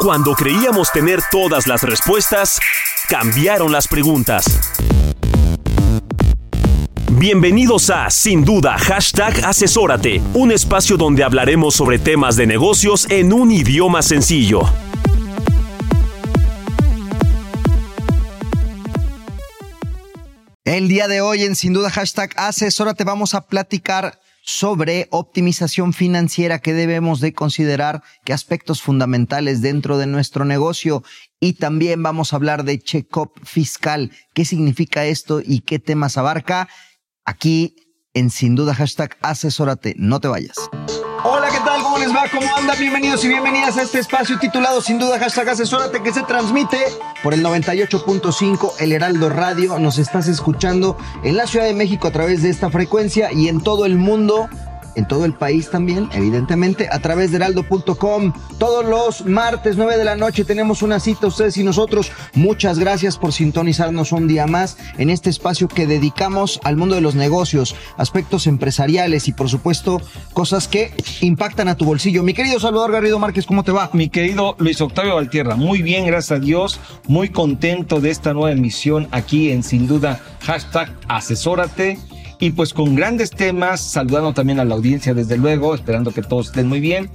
Cuando creíamos tener todas las respuestas, cambiaron las preguntas. Bienvenidos a Sin Duda Hashtag Asesórate, un espacio donde hablaremos sobre temas de negocios en un idioma sencillo. El día de hoy en Sin Duda Hashtag Asesórate vamos a platicar sobre optimización financiera que debemos de considerar, qué aspectos fundamentales dentro de nuestro negocio. Y también vamos a hablar de check-up fiscal, qué significa esto y qué temas abarca aquí en Sin Duda Hashtag Asesórate. No te vayas. Hola, ¿qué tal? ¿Cómo les va? ¿Cómo andan? Bienvenidos y bienvenidas a este espacio titulado Sin Duda Hashtag Asesórate que se transmite por el 98.5 El Heraldo Radio. Nos estás escuchando en la Ciudad de México a través de esta frecuencia y en todo el mundo en todo el país también, evidentemente, a través de heraldo.com. Todos los martes, 9 de la noche, tenemos una cita, ustedes y nosotros. Muchas gracias por sintonizarnos un día más en este espacio que dedicamos al mundo de los negocios, aspectos empresariales y, por supuesto, cosas que impactan a tu bolsillo. Mi querido Salvador Garrido Márquez, ¿cómo te va? Mi querido Luis Octavio Valtierra, muy bien, gracias a Dios, muy contento de esta nueva emisión aquí en Sin Duda, hashtag Asesórate. Y pues con grandes temas, saludando también a la audiencia desde luego, esperando que todos estén muy bien.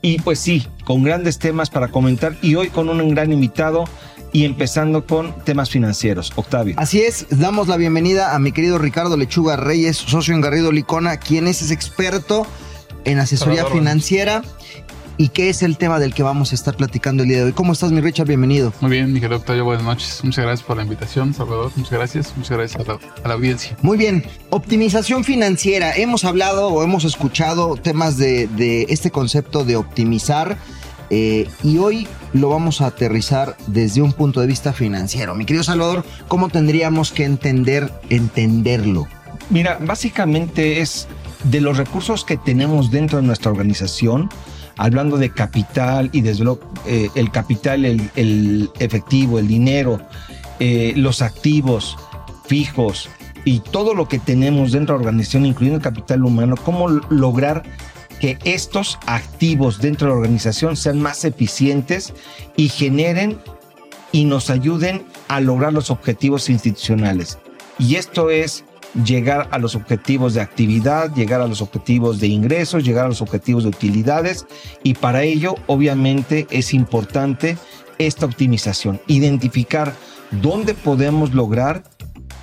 Y pues sí, con grandes temas para comentar y hoy con un gran invitado y empezando con temas financieros. Octavio. Así es, damos la bienvenida a mi querido Ricardo Lechuga Reyes, socio en Garrido Licona, quien es experto en asesoría financiera. ¿Y qué es el tema del que vamos a estar platicando el día de hoy? ¿Cómo estás, mi Richard? Bienvenido. Muy bien, mi querido Octavio, buenas noches. Muchas gracias por la invitación, Salvador. Muchas gracias. Muchas gracias a la, a la audiencia. Muy bien, optimización financiera. Hemos hablado o hemos escuchado temas de, de este concepto de optimizar eh, y hoy lo vamos a aterrizar desde un punto de vista financiero. Mi querido Salvador, ¿cómo tendríamos que entender, entenderlo? Mira, básicamente es de los recursos que tenemos dentro de nuestra organización, hablando de capital y desde eh, el capital, el, el efectivo, el dinero, eh, los activos fijos y todo lo que tenemos dentro de la organización, incluyendo el capital humano, cómo lograr que estos activos dentro de la organización sean más eficientes y generen y nos ayuden a lograr los objetivos institucionales. Y esto es llegar a los objetivos de actividad, llegar a los objetivos de ingresos, llegar a los objetivos de utilidades y para ello obviamente es importante esta optimización, identificar dónde podemos lograr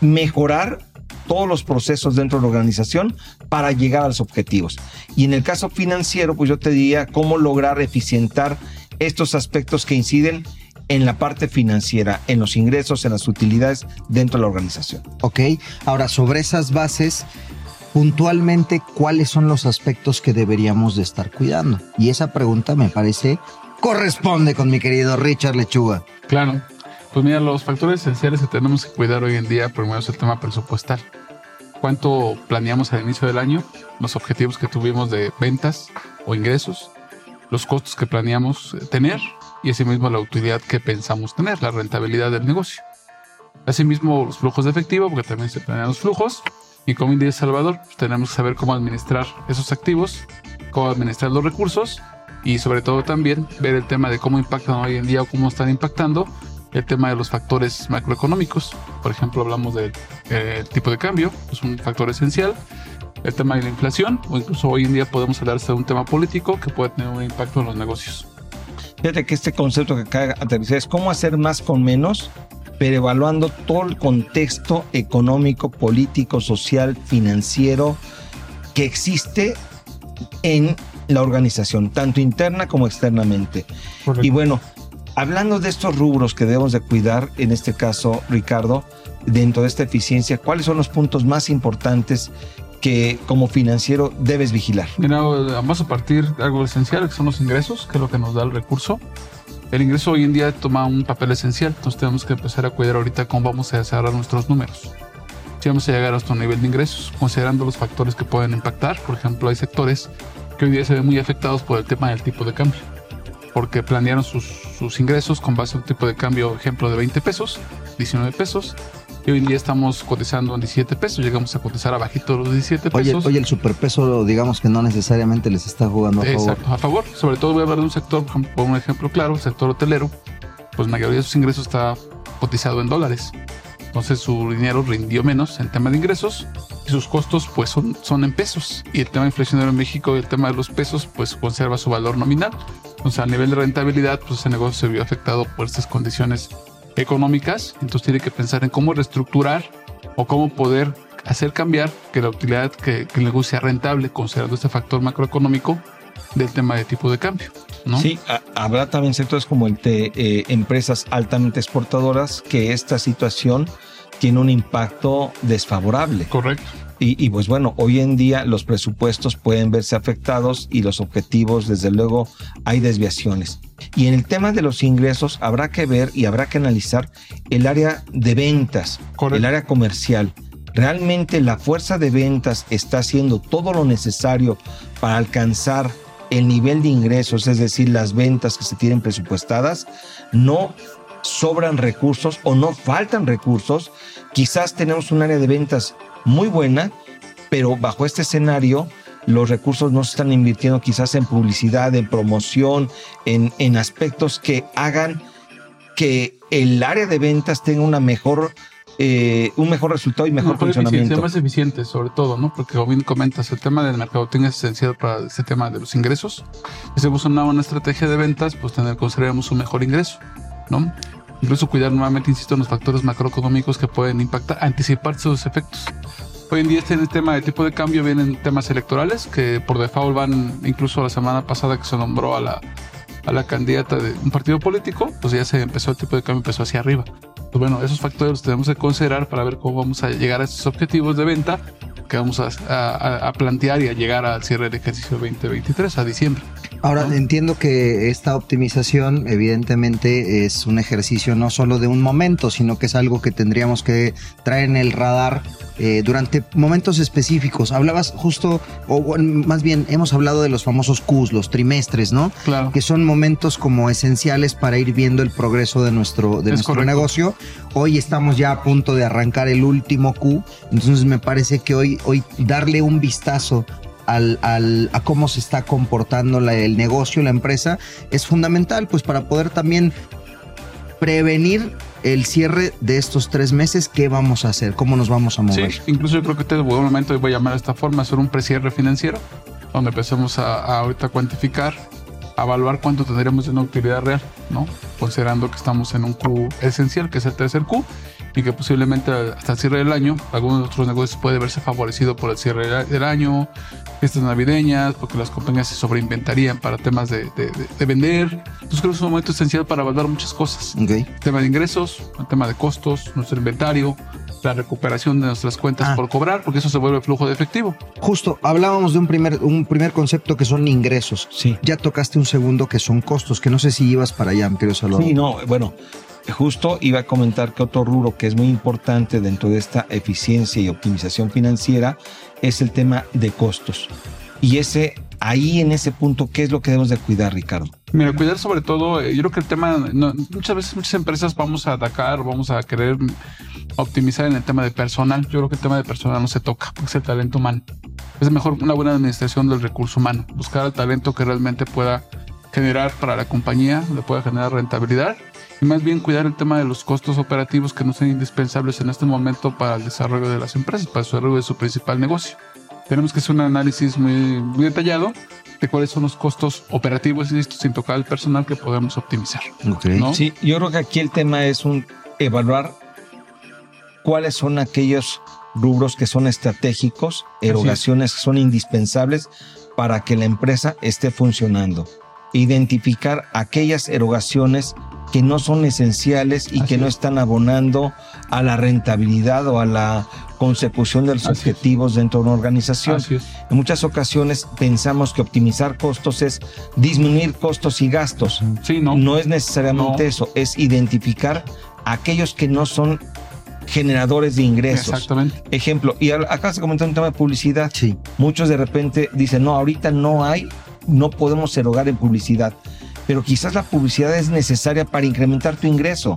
mejorar todos los procesos dentro de la organización para llegar a los objetivos. Y en el caso financiero, pues yo te diría cómo lograr eficientar estos aspectos que inciden en la parte financiera, en los ingresos, en las utilidades dentro de la organización. ¿Ok? Ahora, sobre esas bases, puntualmente, ¿cuáles son los aspectos que deberíamos de estar cuidando? Y esa pregunta me parece corresponde con mi querido Richard Lechuga. Claro. Pues mira, los factores esenciales que tenemos que cuidar hoy en día, primero es el tema presupuestal. ¿Cuánto planeamos al inicio del año? Los objetivos que tuvimos de ventas o ingresos, los costos que planeamos eh, tener y asimismo la utilidad que pensamos tener, la rentabilidad del negocio. Asimismo, los flujos de efectivo, porque también se planean los flujos. Y como dice Salvador, pues tenemos que saber cómo administrar esos activos, cómo administrar los recursos y sobre todo también ver el tema de cómo impactan hoy en día o cómo están impactando el tema de los factores macroeconómicos. Por ejemplo, hablamos del eh, tipo de cambio, es un factor esencial. El tema de la inflación, o incluso hoy en día podemos hablar de un tema político que puede tener un impacto en los negocios. Fíjate que este concepto que acaba de aterrizar es cómo hacer más con menos, pero evaluando todo el contexto económico, político, social, financiero que existe en la organización, tanto interna como externamente. Correcto. Y bueno, hablando de estos rubros que debemos de cuidar, en este caso, Ricardo, dentro de esta eficiencia, ¿cuáles son los puntos más importantes que como financiero debes vigilar? Mira, vamos a partir de algo esencial, que son los ingresos, que es lo que nos da el recurso. El ingreso hoy en día toma un papel esencial, entonces tenemos que empezar a cuidar ahorita cómo vamos a cerrar nuestros números. Si vamos a llegar a nuestro nivel de ingresos, considerando los factores que pueden impactar, por ejemplo, hay sectores que hoy día se ven muy afectados por el tema del tipo de cambio, porque planearon sus, sus ingresos con base a un tipo de cambio, ejemplo, de 20 pesos, 19 pesos, y hoy en día estamos cotizando en 17 pesos, llegamos a cotizar abajito los 17 Oye, pesos. oye, el superpeso, digamos que no necesariamente les está jugando a favor. Exacto, a favor. Sobre todo voy a hablar de un sector, por un ejemplo claro, el sector hotelero, pues la mayoría de sus ingresos está cotizado en dólares. Entonces su dinero rindió menos en tema de ingresos y sus costos pues son, son en pesos. Y el tema inflacionario en México y el tema de los pesos pues conserva su valor nominal. Entonces a nivel de rentabilidad pues ese negocio se vio afectado por estas condiciones económicas. Entonces tiene que pensar en cómo reestructurar o cómo poder hacer cambiar que la utilidad, que, que el negocio sea rentable considerando este factor macroeconómico del tema de tipo de cambio. ¿no? Sí, a- habrá también sectores como el de eh, empresas altamente exportadoras que esta situación tiene un impacto desfavorable. Correcto. Y, y, pues bueno, hoy en día los presupuestos pueden verse afectados y los objetivos, desde luego, hay desviaciones. Y en el tema de los ingresos habrá que ver y habrá que analizar el área de ventas, Correcto. el área comercial. ¿Realmente la fuerza de ventas está haciendo todo lo necesario para alcanzar el nivel de ingresos, es decir, las ventas que se tienen presupuestadas? No sobran recursos o no faltan recursos. Quizás tenemos un área de ventas muy buena, pero bajo este escenario los recursos no se están invirtiendo quizás en publicidad, en promoción, en, en aspectos que hagan que el área de ventas tenga una mejor, eh, un mejor resultado y mejor, Mejor funcionamiento. más eficiente sobre todo, ¿no? Porque como bien comentas, el tema del mercadotecnia es esencial para este tema de los ingresos. Si hacemos una buena estrategia de ventas, pues tener, un mejor ingreso, ¿no? Incluso cuidar nuevamente, insisto, en los factores macroeconómicos que pueden impactar, anticipar sus efectos. Hoy en día este en el tema de tipo de cambio vienen temas electorales que por default van, incluso la semana pasada que se nombró a la, a la candidata de un partido político, pues ya se empezó el tipo de cambio, empezó hacia arriba. Pues bueno, esos factores los tenemos que considerar para ver cómo vamos a llegar a estos objetivos de venta que vamos a, a- a plantear y a llegar al cierre del ejercicio 2023 a diciembre. Ahora entiendo que esta optimización evidentemente es un ejercicio no solo de un momento, sino que es algo que tendríamos que traer en el radar eh, durante momentos específicos. Hablabas justo, o bueno, más bien hemos hablado de los famosos Qs, los trimestres, ¿no? Claro. Que son momentos como esenciales para ir viendo el progreso de nuestro, de Es nuestro correcto. negocio. Hoy estamos ya a punto de arrancar el último Q, entonces me parece que hoy, hoy darle un vistazo al, al- a cómo se está comportando la- el negocio, la empresa, es fundamental, pues para poder también prevenir el cierre de estos tres meses, ¿qué vamos a hacer? ¿Cómo nos vamos a mover? Sí, incluso yo creo que este es un buen momento, voy a llamar de esta forma, hacer un precierre financiero, donde empecemos a, a ahorita cuantificar, evaluar cuánto tendríamos de una utilidad real, ¿no? Considerando que estamos en un Q esencial, que es el tercer Q, y que posiblemente hasta el cierre del año, algunos de otros negocios puede verse favorecido por el cierre del- año, fiestas navideñas, porque las compañías se sobreinventarían para temas de, de- de- de vender. Entonces creo que es un momento esencial para evaluar muchas cosas Ok. el tema de ingresos, el tema de costos, nuestro inventario, la recuperación de nuestras cuentas Ah. por cobrar, porque eso se vuelve flujo de efectivo. Justo, hablábamos de un primer, un primer concepto que son ingresos. Sí. Ya tocaste un segundo que son costos, que no sé si ibas para allá, mi querido Salvador. Sí, no, bueno, justo iba a comentar que otro rubro que es muy importante dentro de esta eficiencia y optimización financiera es el tema de costos. Y ese, ahí en ese punto, ¿qué es lo que debemos de cuidar, Ricardo? Mira, cuidar sobre todo, eh, yo creo que el tema, muchas veces muchas empresas vamos a atacar, vamos a querer optimizar en el tema de personal. Yo creo que el tema de personal no se toca, porque es el talento humano. Es mejor una buena administración del recurso humano, buscar el talento que realmente pueda generar para la compañía, le pueda generar rentabilidad y más bien cuidar el tema de los costos operativos que no sean indispensables en este momento para el desarrollo de las empresas, para el desarrollo de su principal negocio. Tenemos que hacer un análisis muy, muy detallado de cuáles son los costos operativos y esto sin tocar el personal que podemos optimizar. Sí, yo creo que aquí el tema es un evaluar cuáles son aquellos rubros que son estratégicos, erogaciones que son indispensables para que la empresa esté funcionando. Identificar aquellas erogaciones que no son esenciales y Así que no es. están abonando a la rentabilidad o a la consecución de los Así es. objetivos dentro de una organización. En muchas ocasiones pensamos que optimizar costos es disminuir costos y gastos. Sí, no. No es necesariamente No. eso, es identificar aquellos que no son generadores de ingresos. Exactamente. Ejemplo, y acá se comentó un tema de publicidad. Sí. Muchos de repente dicen, no, ahorita no hay, no podemos erogar en publicidad. Pero quizás la publicidad es necesaria para incrementar tu ingreso.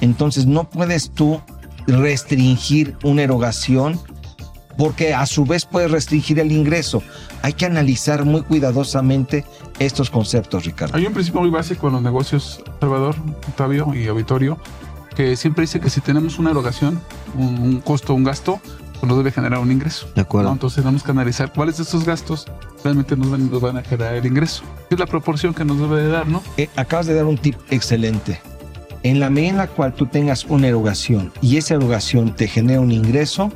Entonces no puedes tú restringir una erogación porque a su vez puedes restringir el ingreso. Hay que analizar muy cuidadosamente estos conceptos, Ricardo. Hay un principio muy básico en los negocios, Salvador, Octavio y auditorio, que siempre dice que si tenemos una erogación, un, un costo, un gasto, pues nos debe generar un ingreso. De acuerdo. ¿no? Entonces tenemos que analizar cuáles de estos gastos realmente nos van, nos van a generar el ingreso. Es la proporción que nos debe de dar, ¿no? Eh, acabas de dar un tip excelente. En la medida en la cual tú tengas una erogación y esa erogación te genera un ingreso,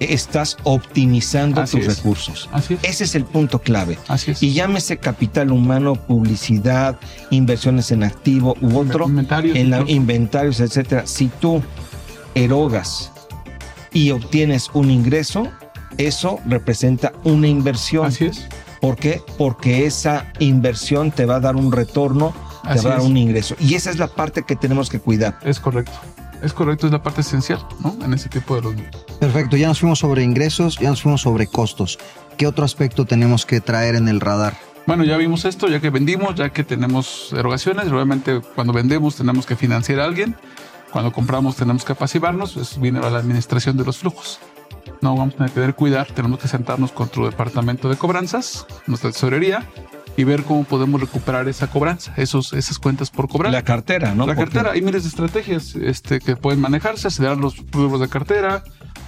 estás optimizando Así tus es. recursos. Así es. Ese es el punto clave. Así es. Y llámese capital humano, publicidad, inversiones en activo u otro, Inventarios, en la, inventarios, etcétera. Si tú erogas y obtienes un ingreso, eso representa una inversión. Así es. ¿Por qué? Porque esa inversión te va a dar un retorno, es. un ingreso. Y esa es la parte que tenemos que cuidar. Es correcto. Es correcto, es la parte esencial, ¿no? En ese tipo de los... Perfecto, ya nos fuimos sobre ingresos, ya nos fuimos sobre costos. ¿Qué otro aspecto tenemos que traer en el radar? Bueno, ya vimos esto, ya que vendimos, ya que tenemos erogaciones, realmente cuando vendemos tenemos que financiar a alguien, cuando compramos tenemos que pasivarnos, pues viene la administración de los flujos. No vamos a tener que cuidar, tenemos que sentarnos con tu departamento de cobranzas, nuestra tesorería, y ver cómo podemos recuperar esa cobranza, esos, esas cuentas por cobrar. La cartera, ¿no? La cartera, hay miles de estrategias este, que pueden manejarse, acelerar los flujos de cartera,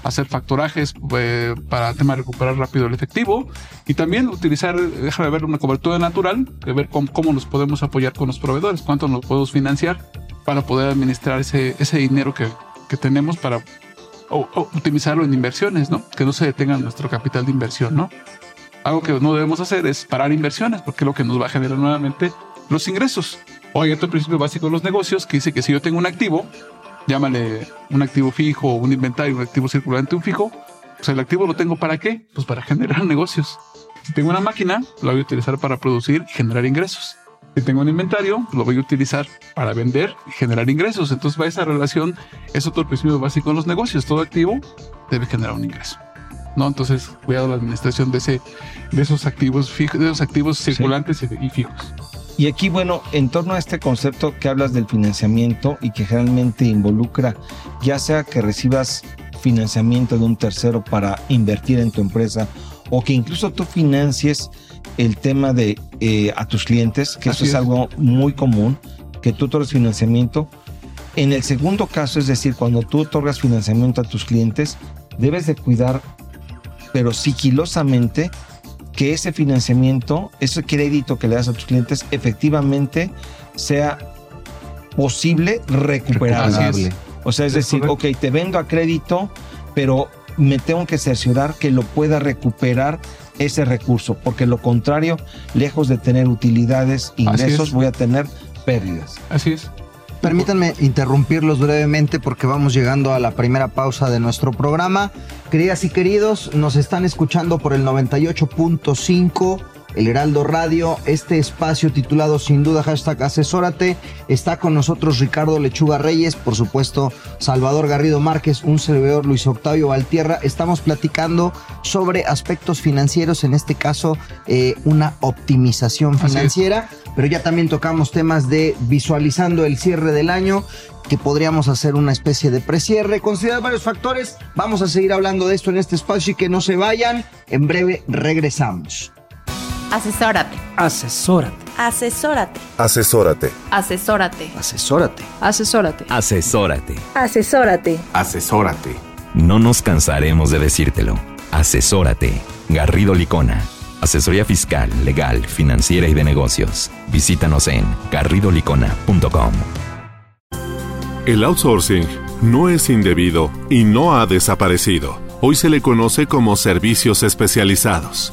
hacer factorajes eh, para el tema de recuperar rápido el efectivo y también utilizar, déjame ver, una cobertura natural, de ver cómo, cómo nos podemos apoyar con los proveedores, cuánto nos podemos financiar para poder administrar ese, ese dinero que, que tenemos para o- o optimizarlo en inversiones, ¿no? Que no se detenga nuestro capital de inversión, ¿no? Algo que no debemos hacer es parar inversiones, porque es lo que nos va a generar nuevamente los ingresos. O hay otro principio básico de los negocios que dice que si yo tengo un activo, llámale un activo fijo, un inventario, un activo circulante, un fijo, pues el activo lo tengo para qué? Pues para generar negocios. Si tengo una máquina, la voy a utilizar para producir y generar ingresos. Si tengo un inventario, lo voy a utilizar para vender y generar ingresos. Entonces, va esa relación, es otro principio básico en los negocios. Todo activo debe generar un ingreso. ¿No? Entonces, cuidado la administración de, ese, de esos activos fijos, de esos activos circulantes y- y fijos. Y aquí, bueno, en torno a este concepto que hablas del financiamiento y que generalmente involucra, ya sea que recibas financiamiento de un tercero para invertir en tu empresa o que incluso tú financies el tema de eh, a tus clientes, que eso Así es, es. algo muy común, que tú otorgas financiamiento. En el segundo caso, es decir, cuando tú otorgas financiamiento a tus clientes, debes de cuidar, pero sigilosamente, que ese financiamiento, ese crédito que le das a tus clientes, efectivamente sea posible recuperable. O sea, es, Es decir, correcto. ok, te vendo a crédito, pero me tengo que cerciorar que lo pueda recuperar ese recurso, porque lo contrario, lejos de tener utilidades, ingresos, es. voy a tener pérdidas. Así es. Permítanme interrumpirlos brevemente porque vamos llegando a la primera pausa de nuestro programa. Queridas y queridos, nos están escuchando por el 98.5 El Heraldo Radio, este espacio titulado sin duda hashtag asesórate. Está con nosotros Ricardo Lechuga Reyes, por supuesto Salvador Garrido Márquez, un servidor Luis Octavio Valtierra. Estamos platicando sobre aspectos financieros, en este caso eh, una optimización financiera, pero ya también tocamos temas de visualizando el cierre del año que podríamos hacer una especie de precierre, considerar varios factores. Vamos a seguir hablando de esto en este espacio y que no se vayan. En breve regresamos. Asesórate. Asesórate. Asesórate. Asesórate. Asesórate. Asesórate. Asesórate. Asesórate. Asesórate. Asesórate. No nos cansaremos de decírtelo. Asesórate. Garrido Licona. Asesoría fiscal, legal, financiera y de negocios. Visítanos en garridolicona.com. El outsourcing no es indebido y no ha desaparecido. Hoy se le conoce como servicios especializados.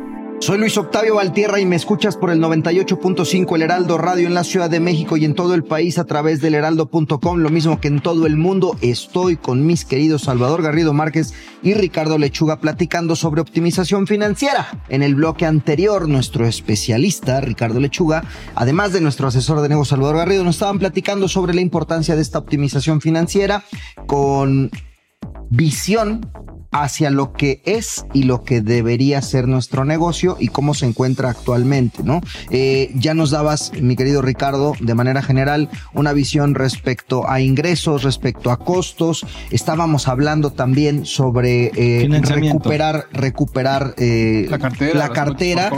Soy Luis Octavio Valtierra y me escuchas por el 98.5 El Heraldo Radio en la Ciudad de México y en todo el país a través del heraldo.com, lo mismo que en todo el mundo. Estoy con mis queridos Salvador Garrido Márquez y Ricardo Lechuga platicando sobre optimización financiera. En el bloque anterior, nuestro especialista Ricardo Lechuga, además de nuestro asesor de negocios Salvador Garrido, nos estaban platicando sobre la importancia de esta optimización financiera con visión hacia lo que es y lo que debería ser nuestro negocio y cómo se encuentra actualmente, ¿no? Eh, ya nos dabas, mi querido Ricardo, de manera general, una visión respecto a ingresos, respecto a costos. Estábamos hablando también sobre eh, recuperar, recuperar eh, la cartera, la cartera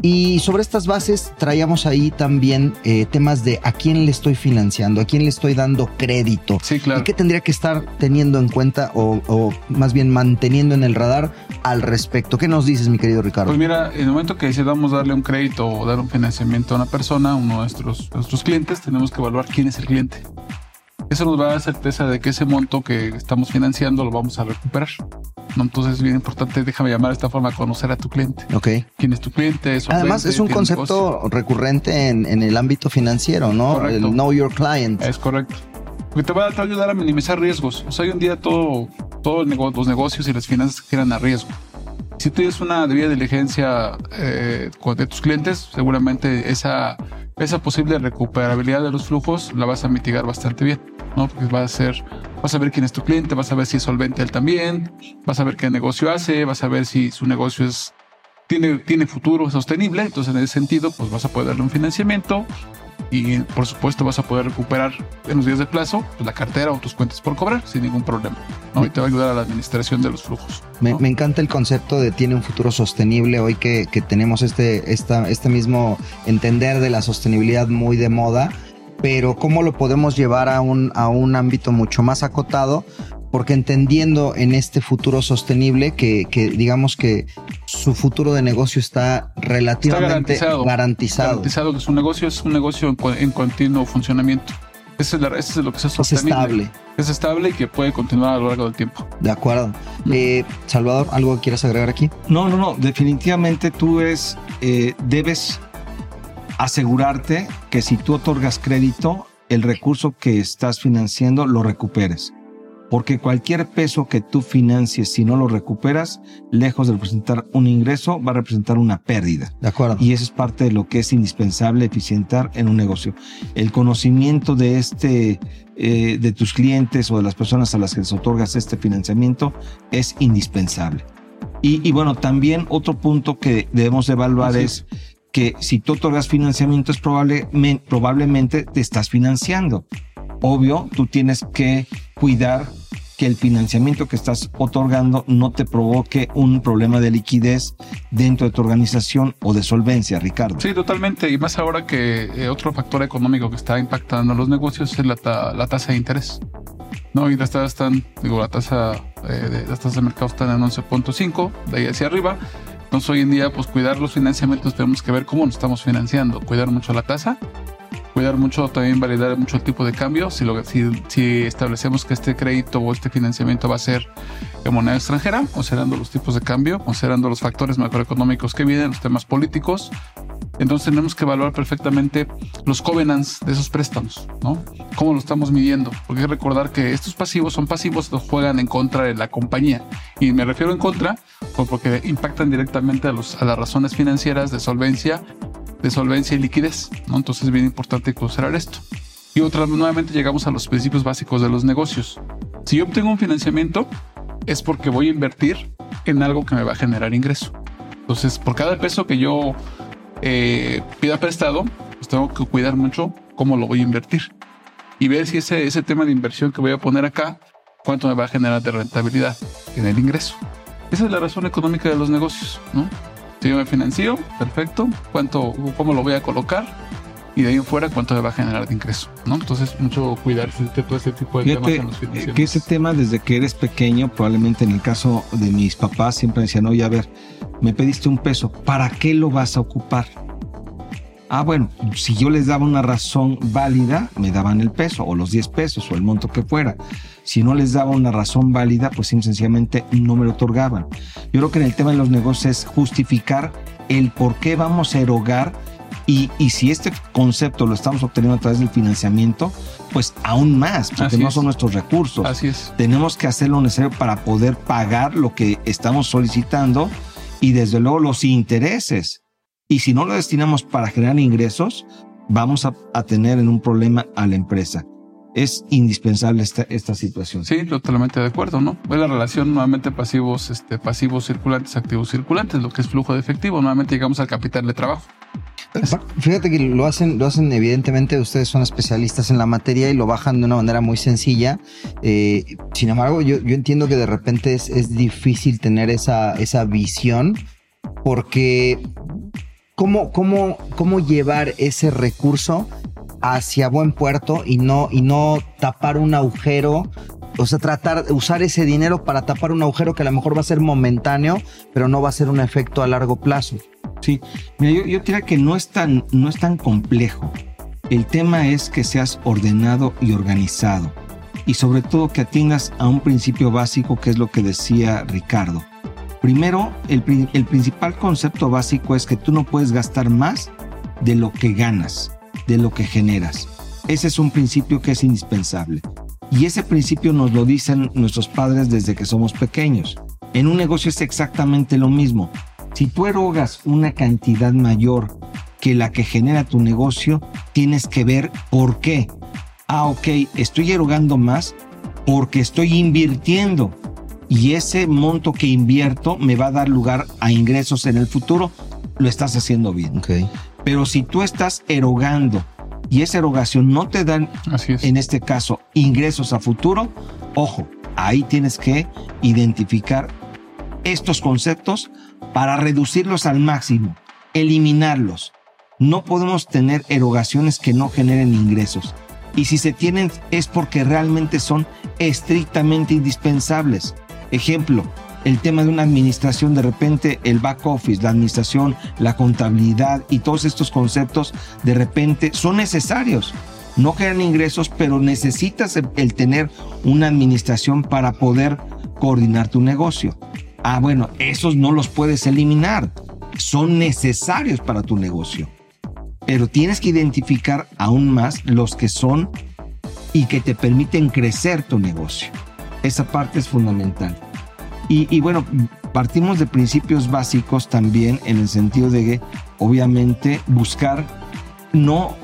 y sobre estas bases traíamos ahí también temas de a quién le estoy financiando, a quién le estoy dando crédito. Sí, claro. ¿Y qué tendría que estar teniendo en cuenta o, o más bien manteniendo teniendo en el radar al respecto. ¿Qué nos dices, mi querido Ricardo? Pues mira, en el momento que decidamos darle un crédito o dar un financiamiento a una persona, uno de nuestros, nuestros clientes, tenemos que evaluar quién es el cliente. Eso nos va a dar certeza de que ese monto que estamos financiando lo vamos a recuperar. ¿no? Entonces es bien importante, déjame llamar de esta forma, a conocer a tu cliente. Ok. ¿Quién es tu cliente? ¿Es Además, es un concepto recurrente en, en, el ámbito financiero, ¿no? Correcto. El know your client. Es correcto. Porque te va a ayudar a minimizar riesgos. O sea, hoy en día todo, todos los negocios y las finanzas giran a riesgo. Si tú tienes una debida diligencia eh, de tus clientes, seguramente esa, esa posible recuperabilidad de los flujos la vas a mitigar bastante bien, ¿no? Porque vas a ser, vas a ver quién es tu cliente, vas a ver si es solvente él también, vas a ver qué negocio hace, vas a ver si su negocio es, tiene, tiene futuro sostenible. Entonces, en ese sentido, pues vas a poder darle un financiamiento, y por supuesto vas a poder recuperar en los días de plazo pues, la cartera o tus cuentas por cobrar sin ningún problema. ¿no? Y te va a ayudar a la administración de los flujos. Me, me encanta el concepto de tiene un futuro sostenible hoy que, que tenemos este, esta, este mismo entender de la sostenibilidad muy de moda pero cómo lo podemos llevar a un, a un ámbito mucho más acotado, porque entendiendo en este futuro sostenible que, que digamos que su futuro de negocio está relativamente está garantizado, garantizado. Garantizado que su negocio es un negocio en, en continuo funcionamiento. Eso es, la, eso es, lo que es sostenible. Es estable. Es estable y que puede continuar a lo largo del tiempo. De acuerdo. Eh, Salvador, ¿algo que quieras agregar aquí? No, no, no. Definitivamente tú es, eh, debes asegurarte que si tú otorgas crédito, el recurso que estás financiando lo recuperes. Porque cualquier peso que tú financies, si no lo recuperas, lejos de representar un ingreso, va a representar una pérdida. De acuerdo. Y eso es parte de lo que es indispensable eficientar en un negocio. El conocimiento de este, eh, de tus clientes o de las personas a las que les otorgas este financiamiento es indispensable. Y, y bueno, también otro punto que debemos evaluar Así es que si tú otorgas financiamiento es probable, me- probablemente te estás financiando. Obvio, tú tienes que cuidar que el financiamiento que estás otorgando no te provoque un problema de liquidez dentro de tu organización o de solvencia, Ricardo. Sí, totalmente. Y más ahora que eh, otro factor económico que está impactando los negocios es la, ta- la tasa de interés. No, y las tasas están, digo, la tasa eh, de las tasas de mercado están en 11.5, de ahí hacia arriba. Entonces hoy en día, pues cuidar los financiamientos tenemos que ver cómo nos estamos financiando, cuidar mucho la tasa, cuidar mucho también validar mucho el tipo de cambio. Si, lo, si, si establecemos que este crédito o este financiamiento va a ser en moneda extranjera, considerando los tipos de cambio, considerando los factores macroeconómicos que vienen, los temas políticos, entonces tenemos que evaluar perfectamente los covenants de esos préstamos, ¿no? ¿Cómo lo estamos midiendo? Porque hay que recordar que estos pasivos son pasivos que juegan en contra de la compañía. Y me refiero en contra pues porque impactan directamente a, los, a las razones financieras de solvencia, de solvencia y liquidez, ¿no? Entonces es bien importante considerar esto. Y otra, nuevamente llegamos a los principios básicos de los negocios. Si yo obtengo un financiamiento, es porque voy a invertir en algo que me va a generar ingreso. Entonces, por cada peso que yo eh, pida prestado, pues tengo que cuidar mucho cómo lo voy a invertir y ver si ese, ese tema de inversión que voy a poner acá, cuánto me va a generar de rentabilidad en el ingreso. Esa es la razón económica de los negocios, ¿no? Si yo me financio, perfecto, cuánto, cómo lo voy a colocar y de ahí en fuera cuánto me va a generar de ingreso, ¿no? Entonces, mucho cuidarse de todo este tipo de Fíjate temas en los financieros. que ese tema desde que eres pequeño, probablemente en el caso de mis papás, siempre decían, oye, a ver, me pediste un peso, ¿para qué lo vas a ocupar? Ah, bueno, si yo les daba una razón válida, me daban el peso o los 10 pesos o el monto que fuera. Si no les daba una razón válida, pues sencillamente no me lo otorgaban. Yo creo que en el tema de los negocios es justificar el por qué vamos a erogar y, y si este concepto lo estamos obteniendo a través del financiamiento, pues aún más, porque Así no es. son nuestros recursos. Así es. Tenemos que hacer lo necesario para poder pagar lo que estamos solicitando y desde luego los intereses. Y si no lo destinamos para generar ingresos, vamos a, a tener en un problema a la empresa. Es indispensable esta, esta situación. Sí, totalmente de acuerdo, ¿no? Es la relación nuevamente pasivos, este, pasivos circulantes, activos circulantes, lo que es flujo de efectivo. Nuevamente llegamos al capital de trabajo. Fíjate que lo hacen, lo hacen evidentemente, ustedes son especialistas en la materia y lo bajan de una manera muy sencilla. Eh, sin embargo, yo, yo entiendo que de repente es, es difícil tener esa, esa visión porque ¿cómo, cómo, cómo llevar ese recurso hacia buen puerto y no, y no tapar un agujero o sea, tratar de usar ese dinero para tapar un agujero que a lo mejor va a ser momentáneo, pero no va a ser un efecto a largo plazo. Sí, mira, yo, yo diría que no es, tan, no es tan complejo. El tema es que seas ordenado y organizado. Y sobre todo que atiendas a un principio básico que es lo que decía Ricardo. Primero, el, pri- el principal concepto básico es que tú no puedes gastar más de lo que ganas, de lo que generas. Ese es un principio que es indispensable. Y ese principio nos lo dicen nuestros padres desde que somos pequeños. En un negocio es exactamente lo mismo. Si tú erogas una cantidad mayor que la que genera tu negocio, tienes que ver por qué. Ah, ok, estoy erogando más porque estoy invirtiendo. Y ese monto que invierto me va a dar lugar a ingresos en el futuro. Lo estás haciendo bien. Pero si tú estás erogando y esa erogación no te dan, Así es. en este caso, ingresos a futuro, ojo, ahí tienes que identificar estos conceptos para reducirlos al máximo, eliminarlos. No podemos tener erogaciones que no generen ingresos. Y si se tienen es porque realmente son estrictamente indispensables. Ejemplo, el tema de una administración, de repente el back office, la administración, la contabilidad y todos estos conceptos de repente son necesarios. No generan ingresos, pero necesitas el- el tener una administración para poder coordinar tu negocio. Ah, bueno, esos no los puedes eliminar. Son necesarios para tu negocio. Pero tienes que identificar aún más los que son y que te permiten crecer tu negocio. Esa parte es fundamental. Y, y bueno, partimos de principios básicos también en el sentido de que obviamente buscar no,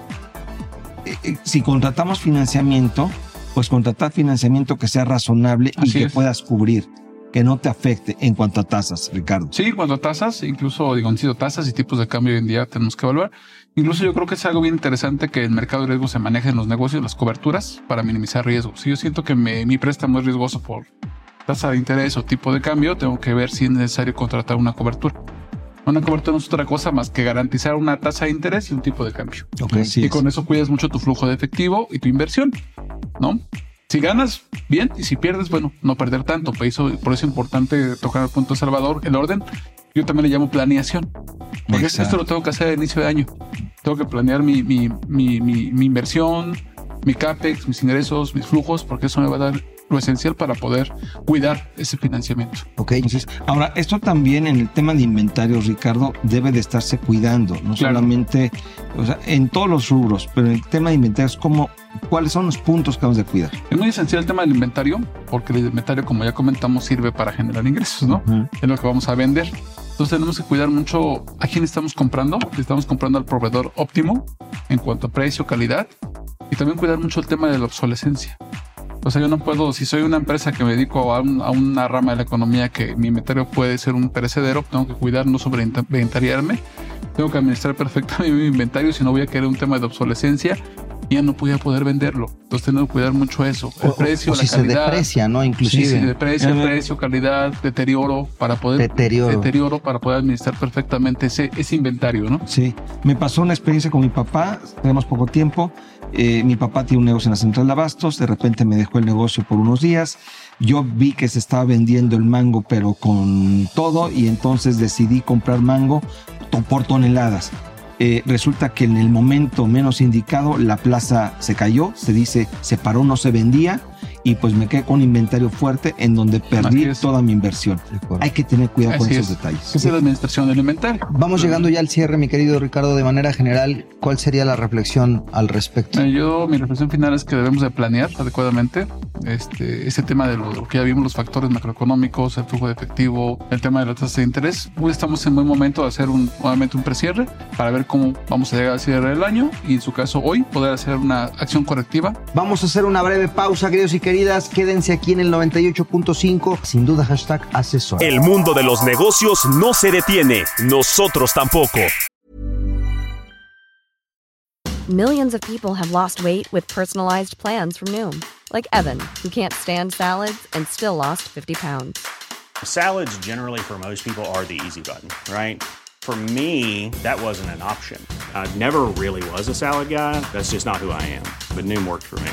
eh, eh, si contratamos financiamiento, pues contratar financiamiento que sea razonable y que es. puedas cubrir, que no te afecte en cuanto a tasas, Ricardo. Sí, cuando tasas, incluso digo, han sido tasas y tipos de cambio hoy en día tenemos que evaluar. Incluso yo creo que es algo bien interesante que el mercado de riesgo se maneje en los negocios, las coberturas, para minimizar riesgos. Si yo siento que me- mi préstamo es riesgoso por tasa de interés o tipo de cambio, tengo que ver si es necesario contratar una cobertura. Una cobertura no es otra cosa más que garantizar una tasa de interés y un tipo de cambio. Así y es. con eso cuidas mucho tu flujo de efectivo y tu inversión, ¿no? Si ganas, bien, y si pierdes, bueno, no perder tanto. Por eso, es importante tocar el punto Salvador, el orden. Yo también le llamo planeación. Porque esto lo tengo que hacer a inicio de año. Tengo que planear mi, mi, mi, mi, mi inversión, mi CAPEX, mis ingresos, mis flujos, porque eso me va a dar lo esencial para poder cuidar ese financiamiento. Ok. Entonces, ahora, esto también en el tema de inventarios, Ricardo, debe de estarse cuidando, no Claro. solamente, o sea, en todos los rubros, pero en el tema de inventarios, ¿cómo, ¿cuáles son los puntos que vamos a cuidar? Es muy esencial el tema del inventario, porque el inventario, como ya comentamos, sirve para generar ingresos, ¿no? Ujú. es lo que vamos a vender. Entonces tenemos que cuidar mucho a quién estamos comprando. Si estamos comprando al proveedor óptimo en cuanto a precio, calidad y también cuidar mucho el tema de la obsolescencia. O sea, yo no puedo, si soy una empresa que me dedico a, un- a una rama de la economía que mi inventario puede ser un perecedero, tengo que cuidar, no sobreinventariarme. Tengo que administrar perfectamente mi inventario, si no voy a querer un tema de obsolescencia ya no podía poder venderlo. Entonces tenemos que cuidar mucho eso. El O- precio, o la si se calidad. deprecia, ¿no? Sí, Inclusive. sí, de precio, Ajá. precio, calidad, deterioro, para poder Deterioro. deterioro para poder administrar perfectamente ese, ese inventario, ¿no? Sí, me pasó una experiencia con mi papá, tenemos poco tiempo. eh, mi papá tiene un negocio en la central de abastos, de repente me dejó el negocio por unos días. Yo vi que se estaba vendiendo el mango, pero con todo, y entonces decidí comprar mango por toneladas. Eh, resulta que en el momento menos indicado la plaza se cayó, se dice, se paró, no se vendía, y pues me quedé con un inventario fuerte en donde perdí toda mi inversión. Hay que tener cuidado con Así esos es. detalles. Esa es la administración del inventario. Vamos llegando ya al cierre, mi querido Ricardo. De manera general, ¿cuál sería la reflexión al respecto? Yo, mi reflexión final es que debemos de planear adecuadamente este, ese tema de lo, lo que ya vimos, los factores macroeconómicos, el flujo de efectivo, el tema de la tasa de interés. Hoy estamos en buen momento de hacer un, nuevamente un precierre para ver cómo vamos a llegar al cierre del año y en su caso hoy poder hacer una acción correctiva Vamos a hacer una breve pausa, queridos y queridas. Quédense aquí en el 98.5. Sin duda, hashtag asesor. El mundo de los negocios no se detiene, nosotros tampoco. Millions of people have lost weight with personalized plans from Noom, like Evan, who can't stand salads and still lost 50 pounds. Salads, generally, for most people, are the easy button, right? For me, that wasn't an option. I never really was a salad guy. That's just not who I am. But Noom worked for me.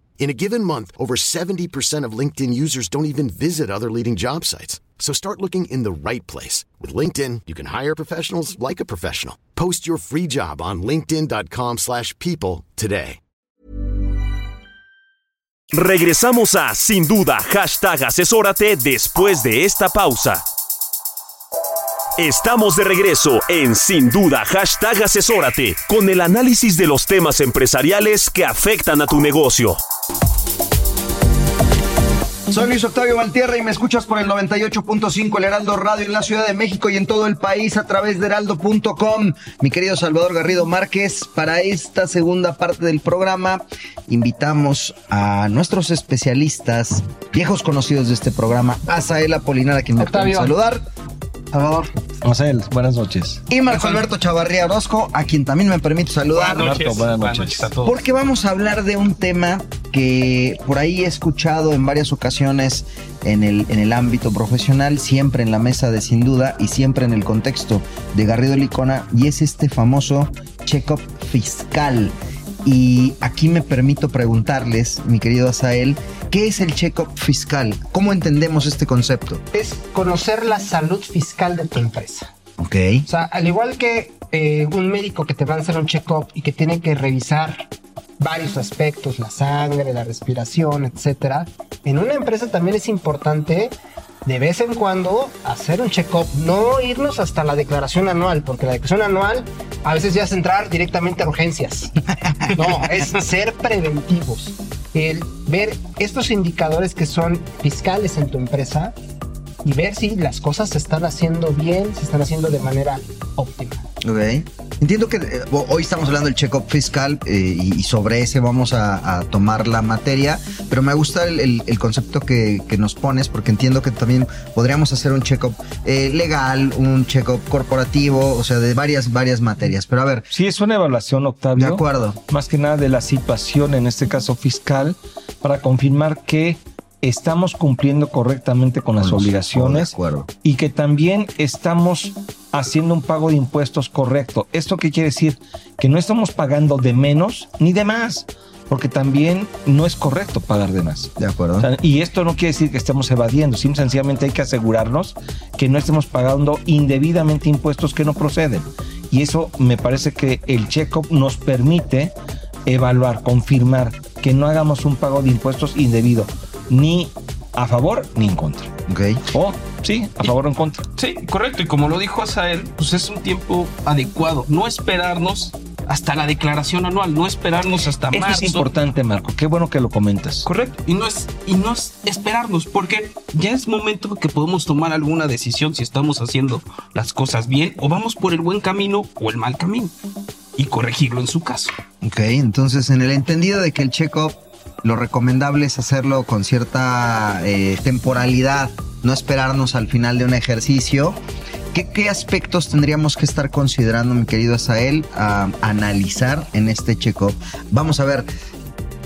In a given month, over 70% of LinkedIn users don't even visit other leading job sites. So start looking in the right place. With LinkedIn, you can hire professionals like a professional. Post your free job on linkedin.com/people slash people today. Regresamos a Sin Duda, hashtag asesórate después de esta pausa. Estamos de regreso en Sin Duda, hashtag asesórate, con el análisis de los temas empresariales que afectan a tu negocio. Soy Luis Octavio Valtierra y me escuchas por el 98.5 El Heraldo Radio en la Ciudad de México y en todo el país a través de heraldo.com. Mi querido Salvador Garrido Márquez, para esta segunda parte del programa invitamos a nuestros especialistas, viejos conocidos de este programa, Asael Apolinar, a quien me pueden saludar. Salvador. Marcel, buenas noches. Y Marco Alberto Chavarría Orozco, a quien también me permite saludar. Marco, buenas noches. Porque vamos a hablar de un tema que por ahí he escuchado en varias ocasiones en el, en el ámbito profesional, siempre en la mesa de sin duda y siempre en el contexto de Garrido Licona, y es este famoso check-up fiscal. Y aquí me permito preguntarles, mi querido Asael, ¿qué es el check-up fiscal? ¿Cómo entendemos este concepto? es conocer la salud fiscal de tu empresa. Ok. O sea, al igual que eh, un médico que te va a hacer un check-up y que tiene que revisar varios aspectos, la sangre, la respiración, etcétera, en una empresa también es importante de vez en cuando hacer un check-up, no irnos hasta la declaración anual, porque la declaración anual a veces ya es entrar directamente a urgencias. No, es ser preventivos. El ver estos indicadores que son fiscales en tu empresa y ver si las cosas se están haciendo bien, se están haciendo de manera óptima. Ok. Entiendo que eh, hoy estamos hablando del check-up fiscal eh, y, y sobre ese vamos a, a tomar la materia, pero me gusta el, el- el concepto que, que nos pones porque entiendo que también podríamos hacer un check-up eh, legal, un check-up corporativo, o sea, de varias, varias materias. Pero a ver, Sí, es una evaluación, Octavio. de acuerdo. Más que nada de la situación, en este caso fiscal, para confirmar que estamos cumpliendo correctamente con las obligaciones de y que también estamos haciendo un pago de impuestos correcto. ¿Esto qué quiere decir? Que no estamos pagando de menos ni de más, porque también no es correcto pagar de más. De acuerdo. O sea, y esto no quiere decir que estemos evadiendo, simple sencillamente hay que asegurarnos que no estemos pagando indebidamente impuestos que no proceden. Y eso me parece que el check-up nos permite evaluar, confirmar que no hagamos un pago de impuestos indebido, ni a favor ni en contra. ok. O sí, a favor o en contra. Sí, correcto. Y como lo dijo Asael, pues es un tiempo adecuado. No esperarnos hasta la declaración anual, no esperarnos hasta Eso marzo. es importante, Marco. Qué bueno que lo comentas. Correcto. Y no es y no es esperarnos, porque ya es momento que podemos tomar alguna decisión si estamos haciendo las cosas bien o vamos por el buen camino o el mal camino y corregirlo en su caso. Ok, entonces en el entendido de que el check-up lo recomendable es hacerlo con cierta eh, temporalidad, no esperarnos al final de un ejercicio. ¿Qué, qué aspectos tendríamos que estar considerando, mi querido Asael, a analizar en este check-up? Vamos a ver,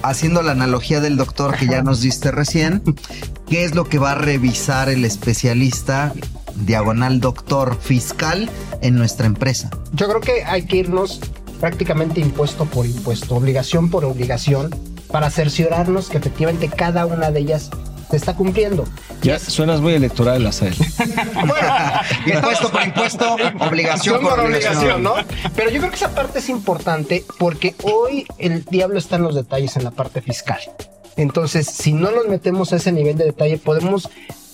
haciendo la analogía del doctor que ya nos diste recién, ¿qué es lo que va a revisar el especialista diagonal doctor fiscal en nuestra empresa? Yo creo que hay que irnos prácticamente impuesto por impuesto, obligación por obligación, para cerciorarnos que efectivamente cada una de ellas se está cumpliendo. Ya suenas muy electoral, Asael. Impuesto por impuesto, obligación por obligación. ¿no? Pero yo creo que esa parte es importante porque hoy el diablo está en los detalles en la parte fiscal. Entonces, si no nos metemos a ese nivel de detalle, podemos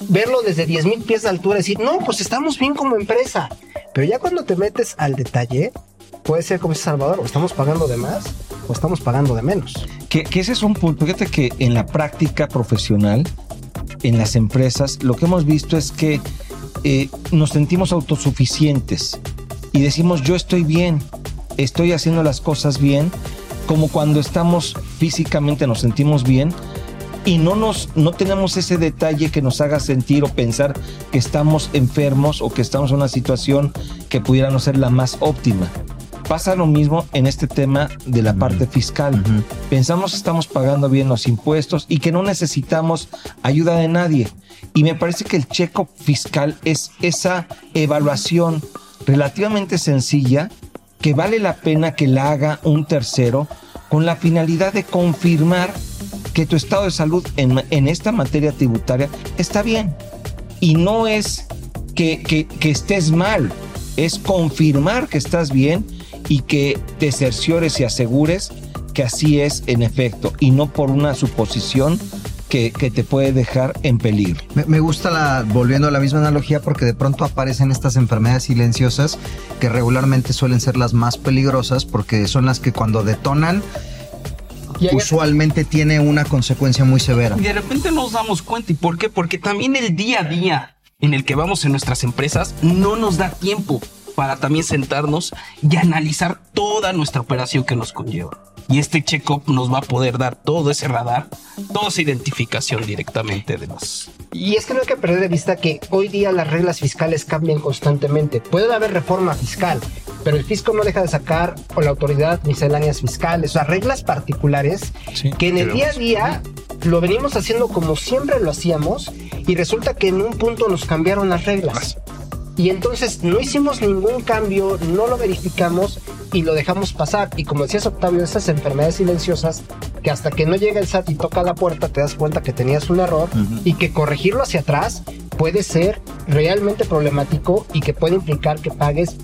verlo desde 10 mil pies de altura y decir, no, pues estamos bien como empresa. Pero ya cuando te metes al detalle, puede ser como dice Salvador, o estamos pagando de más o estamos pagando de menos. Que, ese es un punto. Fíjate que en la práctica profesional, en las empresas, lo que hemos visto es que eh, nos sentimos autosuficientes y decimos yo estoy bien, estoy haciendo las cosas bien, como cuando estamos físicamente nos sentimos bien y no nos no tenemos ese detalle que nos haga sentir o pensar que estamos enfermos o que estamos en una situación que pudiera no ser la más óptima. Pasa lo mismo en este tema de la parte fiscal. Pensamos que estamos pagando bien los impuestos y que no necesitamos ayuda de nadie. Y me parece que el checo fiscal es esa evaluación relativamente sencilla que vale la pena que la haga un tercero con la finalidad de confirmar que tu estado de salud en, en esta materia tributaria está bien. Y no es que, que, que estés mal, es confirmar que estás bien y que te cerciores y asegures que así es en efecto y no por una suposición que, que, te puede dejar en peligro. Me, me, gusta la, volviendo a la misma analogía, porque de pronto aparecen estas enfermedades silenciosas que regularmente suelen ser las más peligrosas porque son las que cuando detonan usualmente tiene una consecuencia muy severa. Y de repente nos damos cuenta. ¿Y por qué? Porque también el día a día en el que vamos en nuestras empresas no nos da tiempo para también sentarnos y analizar toda nuestra operación que nos conlleva. Y este check-up nos va a poder dar todo ese radar, toda esa identificación directamente de los... Y es que no hay que perder de vista que hoy día las reglas fiscales cambian constantemente. Puede haber reforma fiscal, pero el fisco no deja de sacar o la autoridad misceláneas fiscales, o sea, reglas particulares sí, que en el día a día lo venimos haciendo como siempre lo hacíamos y resulta que en un punto nos cambiaron las reglas. Y entonces no hicimos ningún cambio, no lo verificamos y lo dejamos pasar. Y como decías Octavio, esas enfermedades silenciosas que hasta que no llega el SAT y toca la puerta te das cuenta que tenías un error uh -huh. y que corregirlo hacia atrás puede ser realmente problemático y que puede implicar que pagues,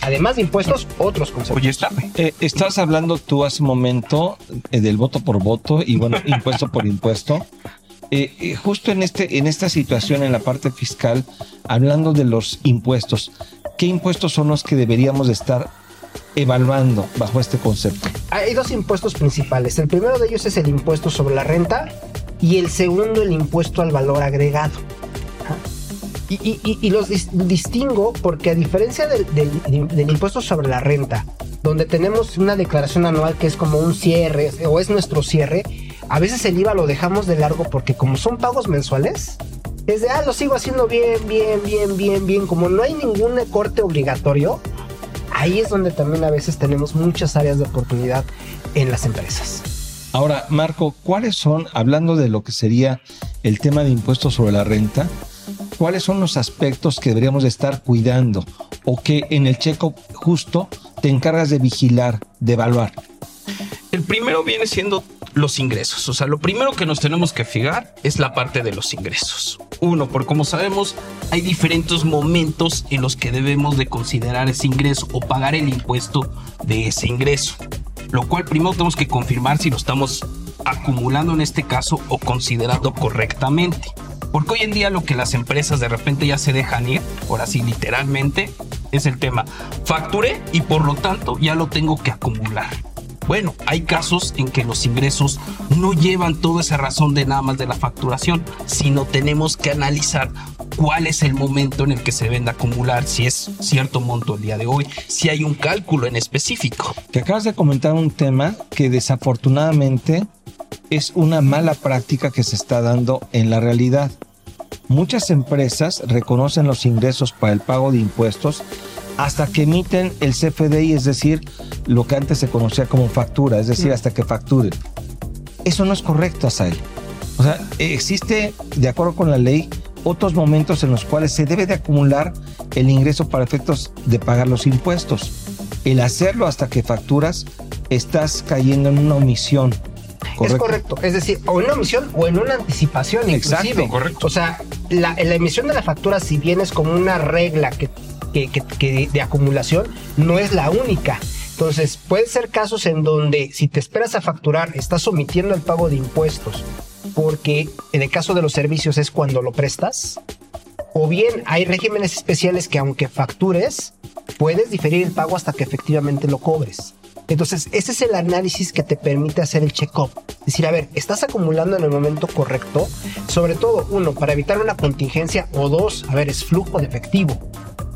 además de impuestos, otros conceptos. Oye, está. Eh, estás hablando tú hace un momento eh, del voto por voto y bueno, impuesto por impuesto. Eh, eh, justo en, este, en esta situación, en la parte fiscal, hablando de los impuestos, ¿qué impuestos son los que deberíamos de estar evaluando bajo este concepto? Hay dos impuestos principales. El primero de ellos es el impuesto sobre la renta y el segundo el impuesto al valor agregado. Y, los dis distingo porque a diferencia del, impuesto sobre la renta, donde tenemos una declaración anual que es como un cierre o es nuestro cierre, a veces el IVA lo dejamos de largo porque como son pagos mensuales, es de, ah, lo sigo haciendo bien, bien, bien, bien, bien. Como no hay ningún corte obligatorio, ahí es donde también a veces tenemos muchas áreas de oportunidad en las empresas. Ahora, Marco, ¿cuáles son, hablando de lo que sería el tema de impuestos sobre la renta, cuáles son los aspectos que deberíamos de estar cuidando o que en el checo justo te encargas de vigilar, de evaluar? El primero viene siendo los ingresos. O sea, lo primero que nos tenemos que fijar es la parte de los ingresos. Uno, porque como sabemos, hay diferentes momentos en los que debemos de considerar ese ingreso o pagar el impuesto de ese ingreso. Lo cual primero tenemos que confirmar si lo estamos acumulando en este caso o considerando correctamente. Porque hoy en día lo que las empresas de repente ya se dejan ir, por así literalmente, es el tema. Facturé y por lo tanto ya lo tengo que acumular. Bueno, hay casos en que los ingresos no llevan toda esa razón de nada más de la facturación, sino tenemos que analizar cuál es el momento en el que se deben de acumular, si es cierto monto el día de hoy, si hay un cálculo en específico. Te acabas de comentar un tema que desafortunadamente es una mala práctica que se está dando en la realidad. Muchas empresas reconocen los ingresos para el pago de impuestos hasta que emiten el CFDI, es decir, lo que antes se conocía como factura, es decir, hasta que facturen. Eso no es correcto, Asael. O sea, existe, de acuerdo con la ley, otros momentos en los cuales se debe de acumular el ingreso para efectos de pagar los impuestos. El hacerlo hasta que facturas, estás cayendo en una omisión. Es correcto, es decir, o en una omisión o en una anticipación inclusive. Exacto, correcto. O sea, la, la emisión de la factura, si bien es como una regla que, que, de acumulación, no es la única. Entonces, pueden ser casos en donde si te esperas a facturar, estás omitiendo el pago de impuestos, porque en el caso de los servicios es cuando lo prestas, o bien hay regímenes especiales que aunque factures, puedes diferir el pago hasta que efectivamente lo cobres. Entonces, ese es el análisis que te permite hacer el check-up. Decir, a ver, ¿estás acumulando en el momento correcto? Sobre todo, uno, para evitar una contingencia, o dos, a ver, es flujo de efectivo.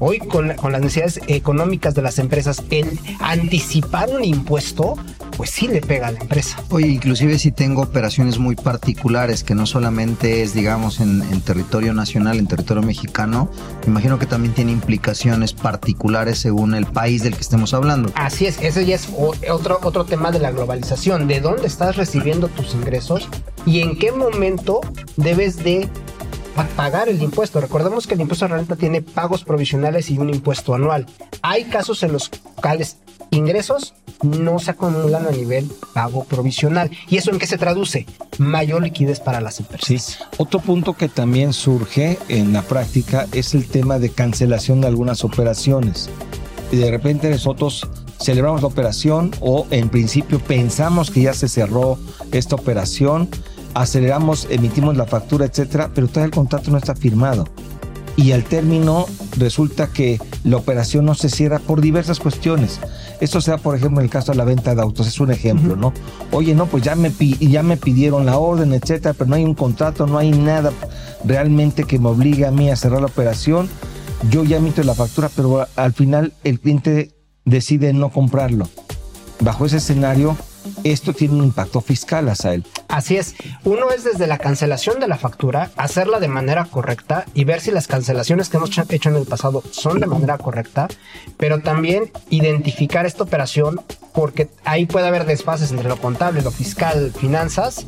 Hoy, con, con las necesidades económicas de las empresas, el anticipar un impuesto, pues sí le pega a la empresa. Oye, inclusive si tengo operaciones muy particulares, que no solamente es, digamos, en, en territorio nacional, en territorio mexicano, me imagino que también tiene implicaciones particulares según el país del que estemos hablando. Así es, ese ya es otro, otro tema de la globalización, de dónde estás recibiendo tus ingresos y en qué momento debes de pa- pagar el impuesto. Recordemos que el impuesto de renta tiene pagos provisionales y un impuesto anual. Hay casos en los cuales ingresos no se acumulan a nivel pago provisional. ¿Y eso en qué se traduce? Mayor liquidez para las empresas. Sí. Otro punto que también surge en la práctica es el tema de cancelación de algunas operaciones. Y de repente nosotros celebramos la operación o en principio pensamos que ya se cerró esta operación, aceleramos, emitimos la factura, etcétera, pero todavía el contrato no está firmado. Y al término resulta que la operación no se cierra por diversas cuestiones. Esto sea, por ejemplo, en el caso de la venta de autos, es un ejemplo, ¿no? Oye, no, pues ya me, ya me pidieron la orden, etcétera, pero no hay un contrato, no hay nada realmente que me obligue a mí a cerrar la operación. Yo ya emito la factura, pero al final el cliente decide no comprarlo. Bajo ese escenario, esto tiene un impacto fiscal él. Así es. Uno es desde la cancelación de la factura, hacerla de manera correcta y ver si las cancelaciones que hemos hecho en el pasado son de manera correcta, pero también identificar esta operación porque ahí puede haber desfases entre lo contable, lo fiscal, finanzas,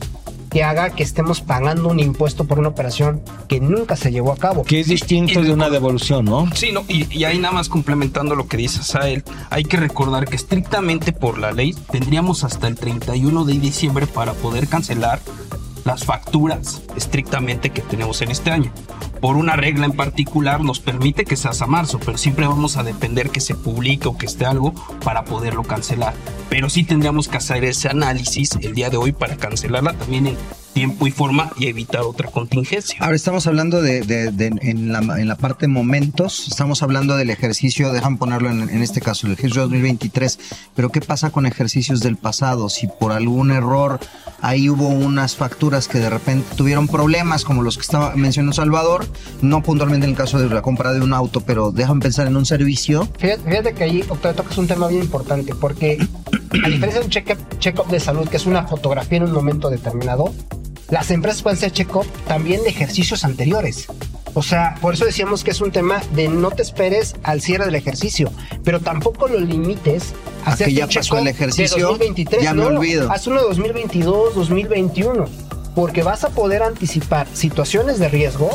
que haga que estemos pagando un impuesto por una operación que nunca se llevó a cabo. Que es distinto de una devolución, ¿no? Sí, no, y, y ahí nada más complementando lo que dice Sael, hay que recordar que estrictamente por la ley tendríamos hasta el 31 de diciembre para poder cancelar las facturas estrictamente que tenemos en este año. Por una regla en particular nos permite que sea hasta marzo, pero siempre vamos a depender que se publique o que esté algo para poderlo cancelar. Pero sí tendríamos que hacer ese análisis el día de hoy para cancelarla también en tiempo y forma y evitar otra contingencia. Ahora estamos hablando de, de- de- en, la, en la parte momentos, estamos hablando del ejercicio, dejan ponerlo en, en este caso, el ejercicio 2023, pero ¿qué pasa con ejercicios del pasado? Si por algún error ahí hubo unas facturas que de repente tuvieron problemas, como los que estaba mencionó Salvador, no puntualmente en el caso de la compra de un auto, pero dejan pensar en un servicio. Fíjate, fíjate que ahí, Octavio, tocas un tema bien importante, porque a diferencia de un check-up check-up de salud, que es una fotografía en un momento determinado, las empresas pueden hacer check-up también de ejercicios anteriores. O sea, por eso decíamos que es un tema de no te esperes al cierre del ejercicio, pero tampoco lo limites a A hacer que ya pasó el de ejercicio, 2023. ya me no, olvido. Haz uno de 2022, 2021, porque vas a poder anticipar situaciones de riesgo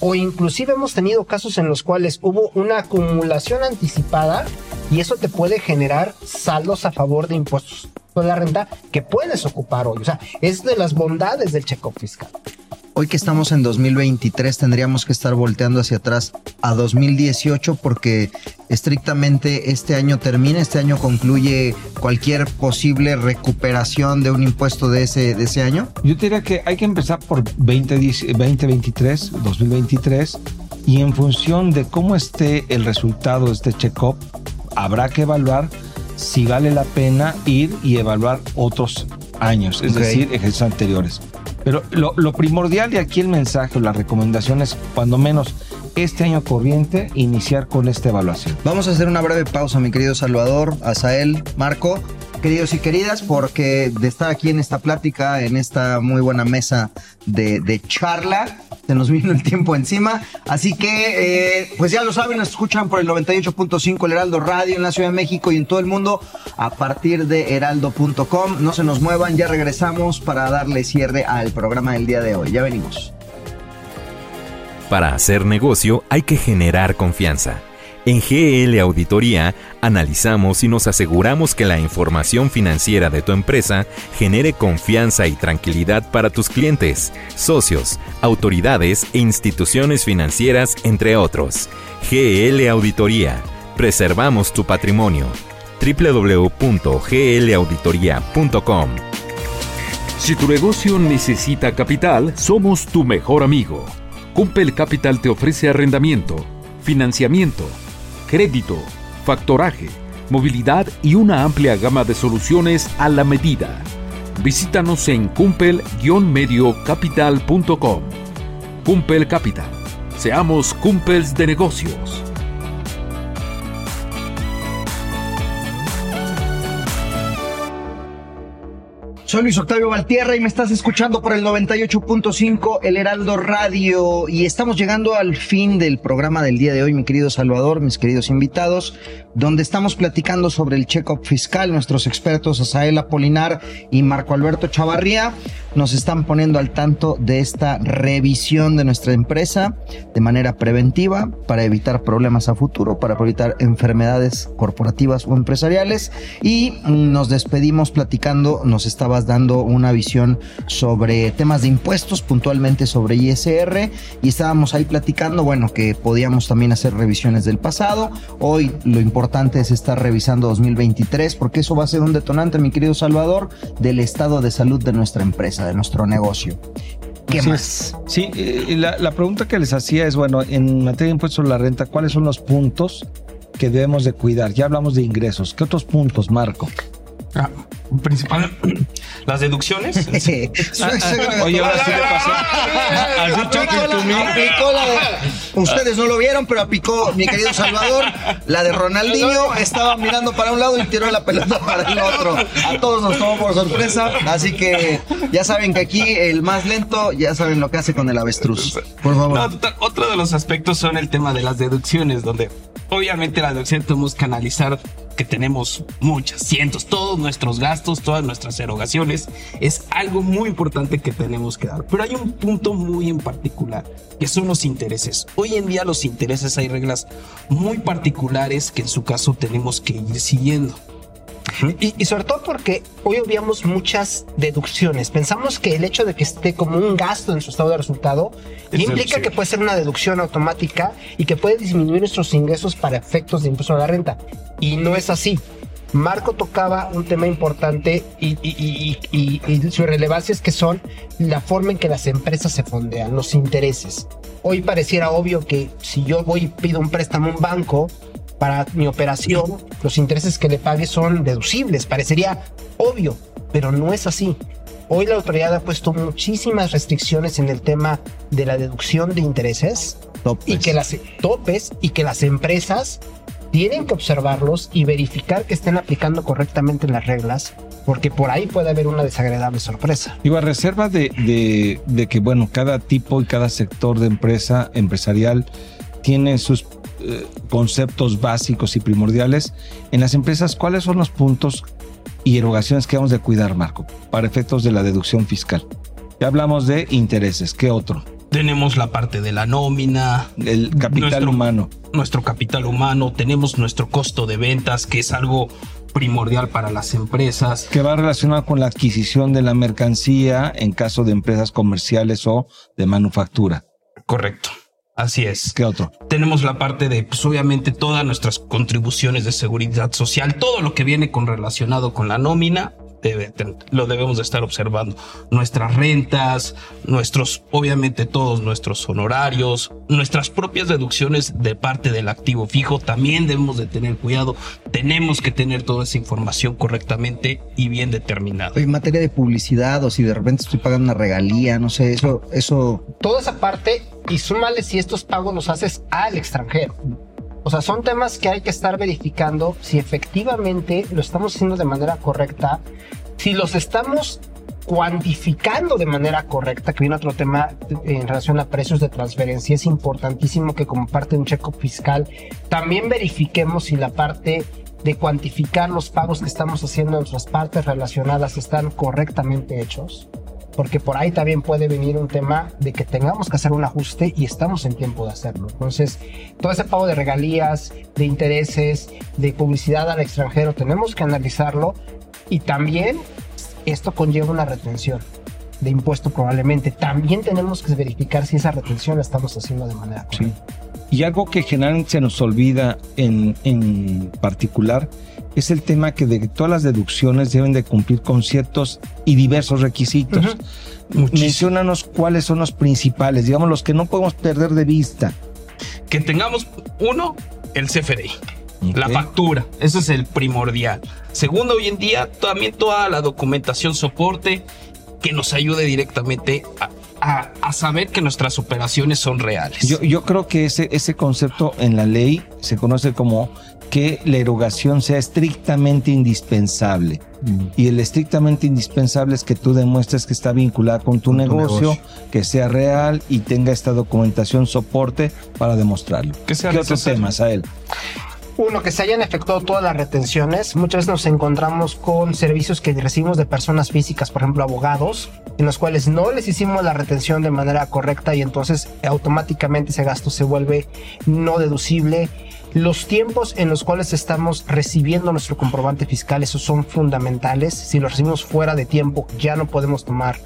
o inclusive hemos tenido casos en los cuales hubo una acumulación anticipada y eso te puede generar saldos a favor de impuestos de la renta que puedes ocupar hoy. O sea, es de las bondades del check-up fiscal. Hoy que estamos en 2023 tendríamos que estar volteando hacia atrás a 2018 porque estrictamente este año termina, este año concluye cualquier posible recuperación de un impuesto de ese, de ese año. Yo diría que hay que empezar por 20, 2023, 2023 y en función de cómo esté el resultado de este check-up, habrá que evaluar si vale la pena ir y evaluar otros años, es decir, ejercicios anteriores. Pero lo, primordial de aquí el mensaje o la recomendación es, cuando menos este año corriente, iniciar con esta evaluación. Vamos a hacer una breve pausa, mi querido Salvador, Asael, Marco, queridos y queridas, porque de estar aquí en esta plática, en esta muy buena mesa de, charla, se nos vino el tiempo encima. Así que, eh, pues ya lo saben, nos escuchan por el 98.5 El Heraldo Radio en la Ciudad de México y en todo el mundo a partir de heraldo.com. No se nos muevan, ya regresamos para darle cierre al programa del día de hoy. Ya venimos. Para hacer negocio hay que generar confianza. En GL Auditoría analizamos y nos aseguramos que la información financiera de tu empresa genere confianza y tranquilidad para tus clientes, socios, autoridades e instituciones financieras, entre otros. GL Auditoría. Preservamos tu patrimonio. www.glauditoría.com Si tu negocio necesita capital, somos tu mejor amigo. Cumpel Capital te ofrece arrendamiento, financiamiento, crédito, factoraje, movilidad y una amplia gama de soluciones a la medida. Visítanos en cumpel-mediocapital.com. Cumpel Capital. Seamos cumpels de negocios. Soy Luis Octavio Valtierra y me estás escuchando por el 98.5 El Heraldo Radio y estamos llegando al fin del programa del día de hoy, mi querido Salvador, mis queridos invitados, donde estamos platicando sobre el check-up fiscal. Nuestros expertos Asael Apolinar y Marco Alberto Chavarría nos están poniendo al tanto de esta revisión de nuestra empresa de manera preventiva para evitar problemas a futuro, para evitar enfermedades corporativas o empresariales y nos despedimos platicando, nos estabas dando una visión sobre temas de impuestos, puntualmente sobre ISR y estábamos ahí platicando, bueno, que podíamos también hacer revisiones del pasado. Hoy lo importante es estar revisando 2023 porque eso va a ser un detonante, mi querido Salvador, del estado de salud de nuestra empresa, de nuestro negocio. ¿Qué Así más? Sí, la, la pregunta que les hacía es, bueno, en materia de impuestos sobre la renta, ¿cuáles son los puntos que debemos de cuidar? Ya hablamos de ingresos. ¿Qué otros puntos, Marco? Ah, principal, las deducciones. Oye, ahora sí le pasó. Has dicho que tú la- aplicó la de- Ustedes no lo vieron, pero aplicó mi querido Salvador, la de Ronaldinho, estaba mirando para un lado y tiró la pelota para el otro. A todos nos tomó por sorpresa, así que ya saben que aquí el más lento, ya saben lo que hace con el avestruz. Por favor. No, otro de los aspectos son el tema de las deducciones, donde obviamente la deducción tenemos que analizar que tenemos muchas, cientos, todos nuestros gastos, todas nuestras erogaciones. Es algo muy importante que tenemos que dar. Pero hay un punto muy en particular, que son los intereses. Hoy en día los intereses hay reglas muy particulares que en su caso tenemos que ir siguiendo. Y, y sobre todo porque hoy obviamos muchas deducciones. Pensamos que el hecho de que esté como un gasto en su estado de resultado Es implica que puede ser una deducción automática y que puede disminuir nuestros ingresos para efectos de impuesto a la renta. Y no es así. Marco tocaba un tema importante y, y- y- y- y- y su relevancia es que son la forma en que las empresas se fondean, los intereses. Hoy pareciera obvio que si yo voy y pido un préstamo a un banco, para mi operación, los intereses que le pague son deducibles. Parecería obvio, pero no es así. Hoy la autoridad ha puesto muchísimas restricciones en el tema de la deducción de intereses y que las topes y que las empresas tienen que observarlos y verificar que estén aplicando correctamente las reglas, porque por ahí puede haber una desagradable sorpresa. Digo, a reserva de, de- que, bueno, cada tipo y cada sector de empresa empresarial tiene sus eh, conceptos básicos y primordiales. En las empresas, ¿cuáles son los puntos y erogaciones que vamos de cuidar, Marco, para efectos de la deducción fiscal? Ya hablamos de intereses, ¿qué otro? Tenemos la parte de la nómina, El capital humano. nuestro capital humano, tenemos nuestro costo de ventas, que es algo primordial para las empresas. Que va relacionado con la adquisición de la mercancía en caso de empresas comerciales o de manufactura. Correcto. Así es. ¿Qué otro? Tenemos la parte de, pues obviamente, todas nuestras contribuciones de seguridad social, todo lo que viene con relacionado con la nómina debe, lo debemos de estar observando. Nuestras rentas, nuestros, obviamente todos nuestros honorarios, nuestras propias deducciones de parte del activo fijo, también debemos de tener cuidado. Tenemos que tener toda esa información correctamente y bien determinada. En materia de publicidad o si de repente estoy pagando una regalía, no sé, eso, eso. Toda esa parte y súmale si estos pagos los haces al extranjero. O sea, son temas que hay que estar verificando si efectivamente lo estamos haciendo de manera correcta, si los estamos cuantificando de manera correcta, que viene otro tema en relación a precios de transferencia, es importantísimo que como parte de un checo fiscal también verifiquemos si la parte de cuantificar los pagos que estamos haciendo en nuestras partes relacionadas están correctamente hechos porque por ahí también puede venir un tema de que tengamos que hacer un ajuste y estamos en tiempo de hacerlo. Entonces, todo ese pago de regalías, de intereses, de publicidad al extranjero, tenemos que analizarlo y también esto conlleva una retención de impuesto probablemente. También tenemos que verificar si esa retención la estamos haciendo de manera correcta. Y algo que generalmente se nos olvida en, en particular es el tema que de todas las deducciones deben de cumplir con ciertos y diversos requisitos. Menciónanos cuáles son los principales, digamos los que no podemos perder de vista. Que tengamos uno, el CFDI. La factura, ese es el primordial. Segundo, hoy en día también toda la documentación soporte que nos ayude directamente a, a, saber que nuestras operaciones son reales. Yo, yo creo que ese, ese concepto en la ley se conoce como que la erogación sea estrictamente indispensable. Mm. Y el estrictamente indispensable es que tú demuestres que está vinculada con tu, negocio, que sea real y tenga esta documentación soporte para demostrarlo. ¿Qué, ¿Qué otros temas a él? Uno, que se hayan efectuado todas las retenciones. Muchas veces nos encontramos con servicios que recibimos de personas físicas, por ejemplo, abogados, en los cuales no les hicimos la retención de manera correcta y entonces automáticamente ese gasto se vuelve no deducible los tiempos en los cuales estamos recibiendo nuestro comprobante fiscal, son fundamentales. Si lo recibimos fuera de tiempo, ya no podemos tomar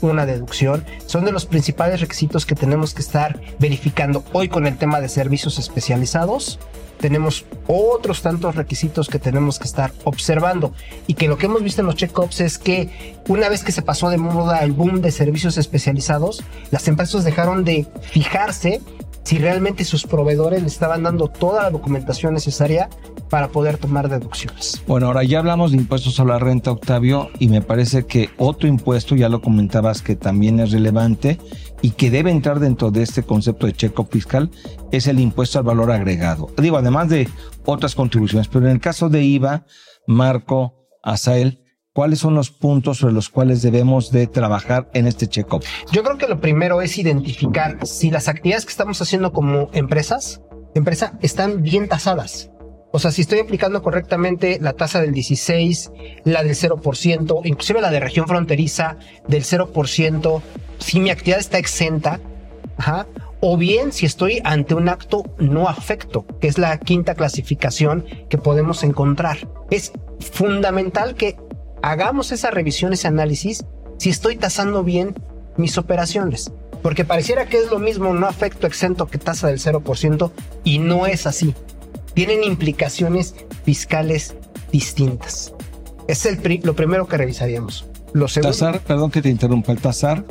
una deducción. Son de los principales requisitos que tenemos que estar verificando hoy con el tema de servicios especializados. Tenemos otros tantos requisitos que tenemos que estar observando y que lo que hemos visto en los check-ups es que una vez que se pasó de moda el boom de servicios especializados, las empresas dejaron de fijarse si realmente sus proveedores le estaban dando toda la documentación necesaria para poder tomar deducciones. Bueno, ahora ya hablamos de impuestos a la renta, Octavio, y me parece que otro impuesto, ya lo comentabas, que también es relevante y que debe entrar dentro de este concepto de checo fiscal, es el impuesto al valor agregado. Digo, además de otras contribuciones, pero en el caso de IVA, Marco, Asael, ¿Cuáles son los puntos sobre los cuales debemos de trabajar en este check-up? Yo creo que lo primero es identificar si las actividades que estamos haciendo como empresas, empresa, están bien tasadas. O sea, si estoy aplicando correctamente la tasa del 16, la del 0%, inclusive la de región fronteriza del 0%, si mi actividad está exenta, o bien si estoy ante un acto no afecto, que es la quinta clasificación que podemos encontrar. Es fundamental que hagamos esa revisión, ese análisis, si estoy tasando bien mis operaciones. Porque pareciera que es lo mismo no afecto exento que tasa del 0% y no es así. Tienen implicaciones fiscales distintas. Es el lo primero que revisaríamos. Lo tasar, perdón que te interrumpa, el tasar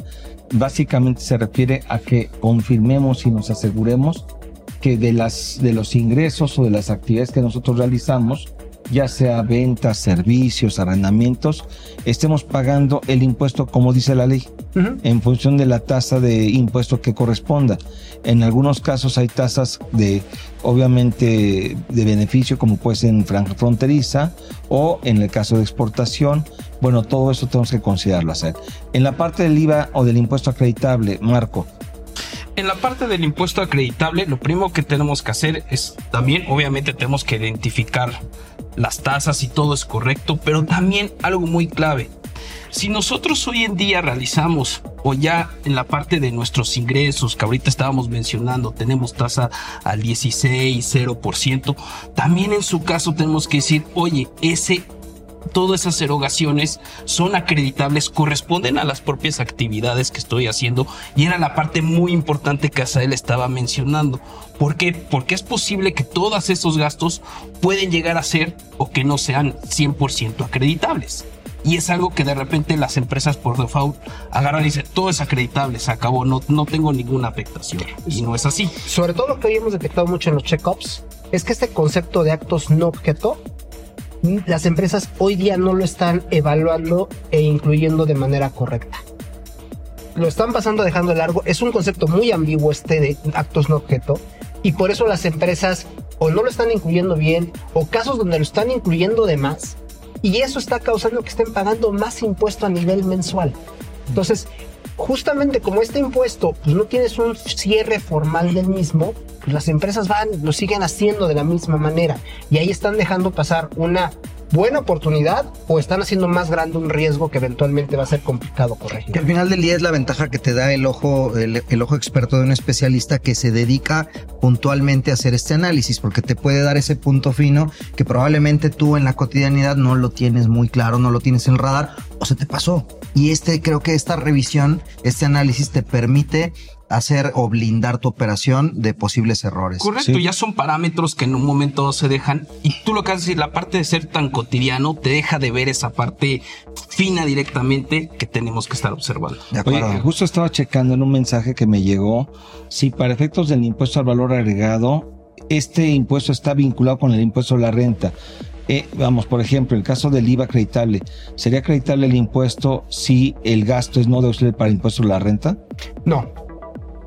básicamente se refiere a que confirmemos y nos aseguremos que de, las, de los ingresos o de las actividades que nosotros realizamos, ya sea ventas, servicios, arrendamientos, estemos pagando el impuesto como dice la ley, en función de la tasa de impuesto que corresponda. En algunos casos hay tasas de, obviamente, de beneficio, como puede ser en franja fronteriza, o en el caso de exportación. Bueno, todo eso tenemos que considerarlo hacer. En la parte del IVA o del impuesto acreditable, Marco, en la parte del impuesto acreditable, lo primero que tenemos que hacer es también, obviamente, tenemos que identificar las tasas y todo es correcto, pero también algo muy clave. Si nosotros hoy en día realizamos o ya en la parte de nuestros ingresos que ahorita estábamos mencionando tenemos tasa al 16, 0%, también en su caso tenemos que decir, oye, ese todas esas erogaciones son acreditables, corresponden a las propias actividades que estoy haciendo y era la parte muy importante que Asael estaba mencionando. ¿Por qué? Porque es posible que todos esos gastos pueden llegar a ser o que no sean 100% acreditables. Y es algo que de repente las empresas por default agarran y dicen, todo es acreditable, se acabó, no, no tengo ninguna afectación. Y no es así. Sobre todo lo que hoy hemos detectado mucho en los check-ups es que este concepto de actos no objeto, las empresas hoy día no lo están evaluando e incluyendo de manera correcta. Lo están pasando dejando de largo. Es un concepto muy ambiguo este de actos no objeto. Y por eso las empresas o no lo están incluyendo bien, o casos donde lo están incluyendo de más, y eso está causando que estén pagando más impuesto a nivel mensual. Entonces, justamente como este impuesto, pues no tienes un cierre formal del mismo, pues las empresas van, lo siguen haciendo de la misma manera, y ahí están dejando pasar una buena oportunidad o están haciendo más grande un riesgo que eventualmente va a ser complicado corregir. Al final del día es la ventaja que te da el ojo, el, el, ojo experto de un especialista que se dedica puntualmente a hacer este análisis, porque te puede dar ese punto fino que probablemente tú en la cotidianidad no lo tienes muy claro, no lo tienes en el radar o se te pasó. Y este creo que esta revisión, este análisis te permite hacer o blindar tu operación de posibles errores. Correcto, sí. ya son parámetros que en un momento se dejan y tú lo que haces decir, la parte de ser tan cotidiano te deja de ver esa parte fina directamente que tenemos que estar observando. Oye, justo estaba checando en un mensaje que me llegó, si para efectos del impuesto al valor agregado, este impuesto está vinculado con el impuesto a la renta. Eh, vamos, por ejemplo, el caso del IVA acreditable, ¿sería acreditable el impuesto si el gasto es no deducible para el impuesto a la renta? No,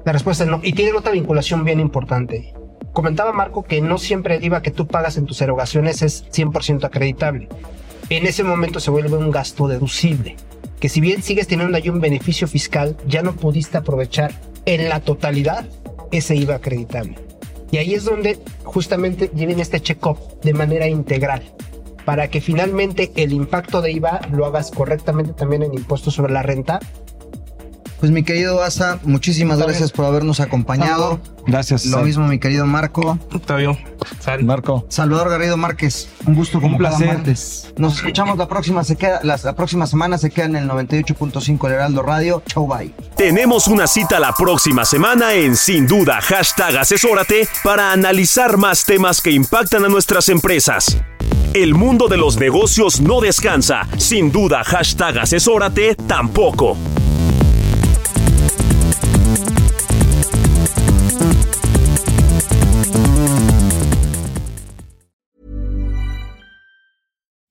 la respuesta es no. Y tiene otra vinculación bien importante. Comentaba Marco que no siempre el IVA que tú pagas en tus erogaciones es 100% acreditable. En ese momento se vuelve un gasto deducible. Que si bien sigues teniendo ahí un beneficio fiscal, ya no pudiste aprovechar en la totalidad ese IVA acreditable. Y ahí es donde justamente lleven este check-up de manera integral para que finalmente el impacto de IVA lo hagas correctamente también en impuestos sobre la renta pues mi querido Asa, muchísimas gracias por habernos acompañado. Gracias. Lo mismo mi querido Marco. Octavio. Sal. Marco. Salvador Garrido Márquez. Un gusto como Un cada placer. martes. Nos escuchamos la próxima se queda la, la próxima semana se queda en el 98.5 el Heraldo Radio. Chau bye. Tenemos una cita la próxima semana en Sin Duda Hashtag Asesórate para analizar más temas que impactan a nuestras empresas. El mundo de los negocios no descansa. Sin duda Hashtag Asesórate tampoco.